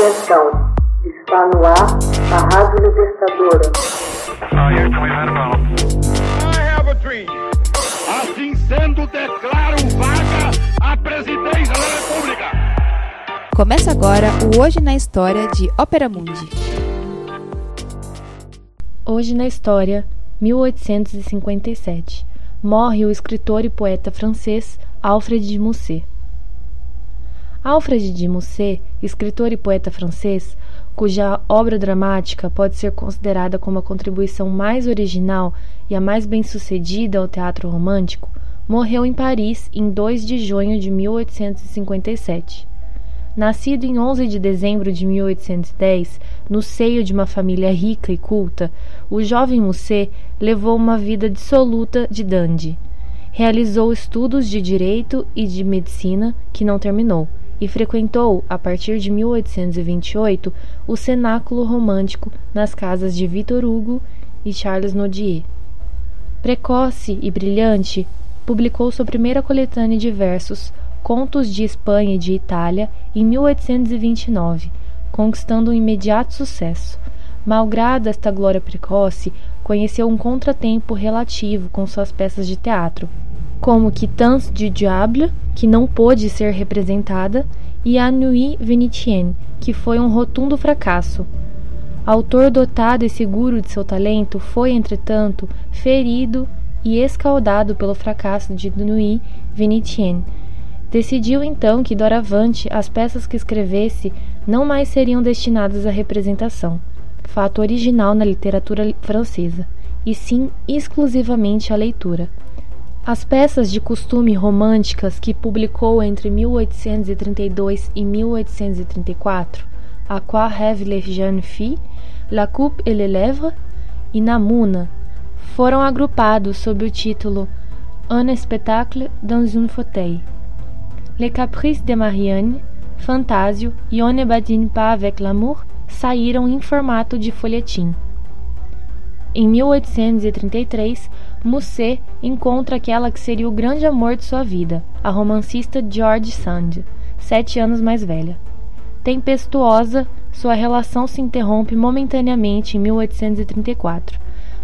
Atenção, está no ar a Rádio Libertadora. Assim sendo, declaro vaga a presidência da República. Começa agora o Hoje na História de Ópera Mundi. Hoje na História, 1857. Morre o escritor e poeta francês Alfred de Musset. Alfred de Musset, escritor e poeta francês, cuja obra dramática pode ser considerada como a contribuição mais original e a mais bem-sucedida ao teatro romântico, morreu em Paris em 2 de junho de 1857. Nascido em 11 de dezembro de 1810, no seio de uma família rica e culta, o jovem Musset levou uma vida dissoluta de dandy. Realizou estudos de direito e de medicina que não terminou e frequentou, a partir de 1828, o cenáculo romântico nas casas de Victor Hugo e Charles Nodier. Precoce e brilhante, publicou sua primeira coletânea de versos, Contos de Espanha e de Itália, em 1829, conquistando um imediato sucesso. Malgrado esta glória precoce, conheceu um contratempo relativo com suas peças de teatro, como Quitance du Diable, que não pôde ser representada, e A Nuit Vénitienne, que foi um rotundo fracasso. Autor dotado e seguro de seu talento, foi, entretanto, ferido e escaldado pelo fracasso de Nuit Vénitienne. Decidiu então que doravante as peças que escrevesse não mais seriam destinadas à representação, fato original na literatura francesa, e sim exclusivamente à leitura. As peças de costume românticas que publicou entre 1832 e 1834, A quoi rêve les jeunes filles, La coupe et les lèvres e Namuna, foram agrupados sob o título Un spectacle dans un fauteuil. Les Caprices de Marianne, Fantasio e On ne badine pas avec l'amour saíram em formato de folhetim. Em 1833, Musset encontra aquela que seria o grande amor de sua vida, a romancista George Sand, sete anos mais velha. Tempestuosa, sua relação se interrompe momentaneamente em 1834.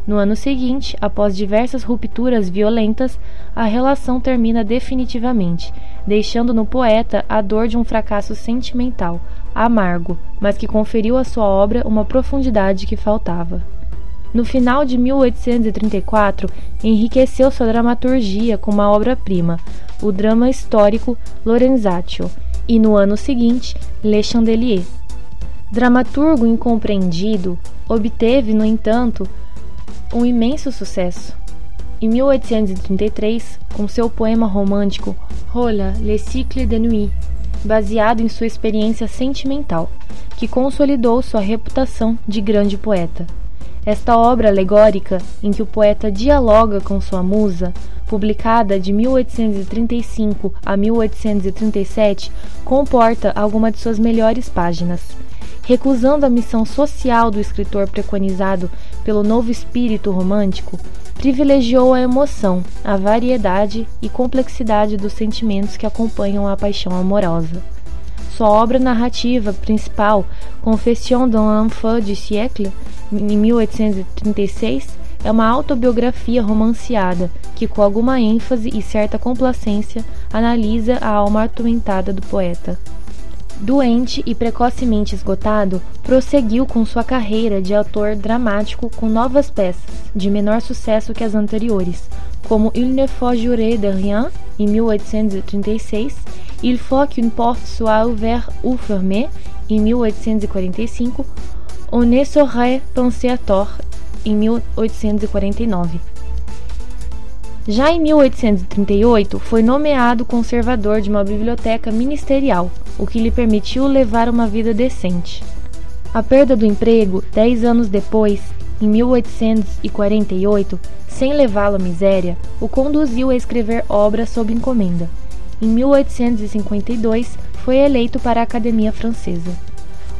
No ano seguinte, após diversas rupturas violentas, a relação termina definitivamente, deixando no poeta a dor de um fracasso sentimental, amargo, mas que conferiu à sua obra uma profundidade que faltava. No final de 1834, enriqueceu sua dramaturgia com uma obra-prima, o drama histórico Lorenzaccio, e no ano seguinte, Le Chandelier. Dramaturgo incompreendido, obteve, no entanto, um imenso sucesso. Em 1833, com seu poema romântico Rola Le Cycle de Nuit, baseado em sua experiência sentimental, que consolidou sua reputação de grande poeta. Esta obra alegórica, em que o poeta dialoga com sua musa, publicada de 1835 a 1837, comporta algumas de suas melhores páginas. Recusando a missão social do escritor preconizado pelo novo espírito romântico, privilegiou a emoção, a variedade e complexidade dos sentimentos que acompanham a paixão amorosa. Sua obra narrativa principal, Confession d'un enfant du siècle, em 1836, é uma autobiografia romanceada que, com alguma ênfase e certa complacência, analisa a alma atormentada do poeta. Doente e precocemente esgotado, prosseguiu com sua carreira de autor dramático com novas peças, de menor sucesso que as anteriores, como Il ne faut jurer de rien, em 1836, Il faut qu'une porte soit ouverte ou fermée, em 1845, On ne saurait penser tort, em 1849. Já em 1838, foi nomeado conservador de uma biblioteca ministerial, o que lhe permitiu levar uma vida decente. A perda do emprego, dez anos depois, em 1848, sem levá-lo à miséria, o conduziu a escrever obras sob encomenda. Em 1852, foi eleito para a Academia Francesa.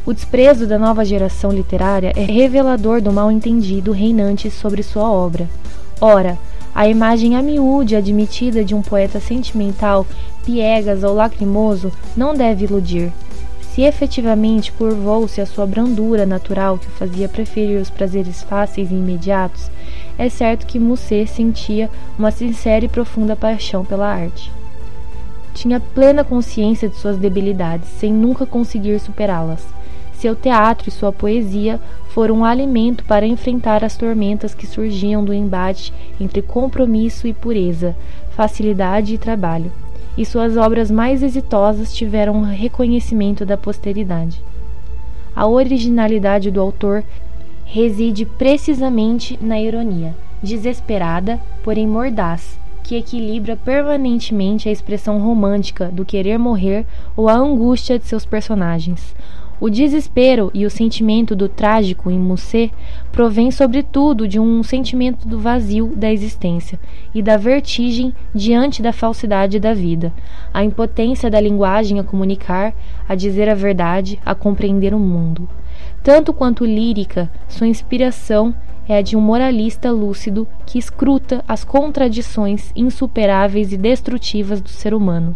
O desprezo da nova geração literária é revelador do mal-entendido reinante sobre sua obra. Ora, a imagem a miúde admitida de um poeta sentimental, piegas ou lacrimoso não deve iludir. Se efetivamente curvou-se a sua brandura natural que o fazia preferir os prazeres fáceis e imediatos, é certo que Musset sentia uma sincera e profunda paixão pela arte. Tinha plena consciência de suas debilidades, sem nunca conseguir superá-las. Seu teatro e sua poesia foram um alimento para enfrentar as tormentas que surgiam do embate entre compromisso e pureza, facilidade e trabalho. E suas obras mais exitosas tiveram reconhecimento da posteridade. A originalidade do autor reside precisamente na ironia, desesperada, porém mordaz, que equilibra permanentemente a expressão romântica do querer morrer ou a angústia de seus personagens. O desespero e o sentimento do trágico em Musset provém sobretudo de um sentimento do vazio da existência e da vertigem diante da falsidade da vida, a impotência da linguagem a comunicar, a dizer a verdade, a compreender o mundo. Tanto quanto lírica, sua inspiração é a de um moralista lúcido que escruta as contradições insuperáveis e destrutivas do ser humano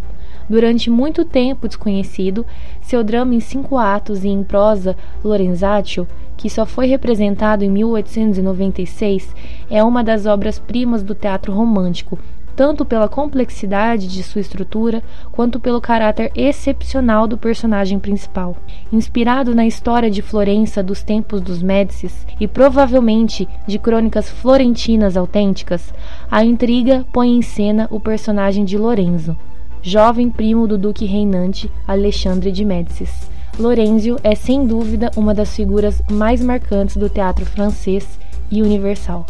durante muito tempo desconhecido, seu drama em cinco atos e em prosa, Lorenzaccio, que só foi representado em 1896, é uma das obras-primas do teatro romântico, tanto pela complexidade de sua estrutura quanto pelo caráter excepcional do personagem principal. Inspirado na história de Florença dos tempos dos Médicis e provavelmente de crônicas florentinas autênticas, a intriga põe em cena o personagem de Lorenzo, jovem primo do duque reinante Alexandre de Médicis. Lorenzio é sem dúvida uma das figuras mais marcantes do teatro francês e universal.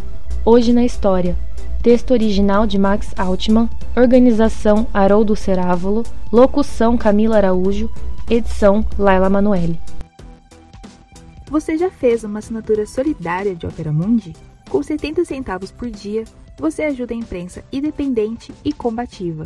Hoje na história. Texto original de Max Altman, organização Haroldo Cerávolo, locução Camila Araújo, edição Laila Manoeli. Você já fez uma assinatura solidária de Opera Mundi? Com 70 centavos por dia, você ajuda a imprensa independente e combativa.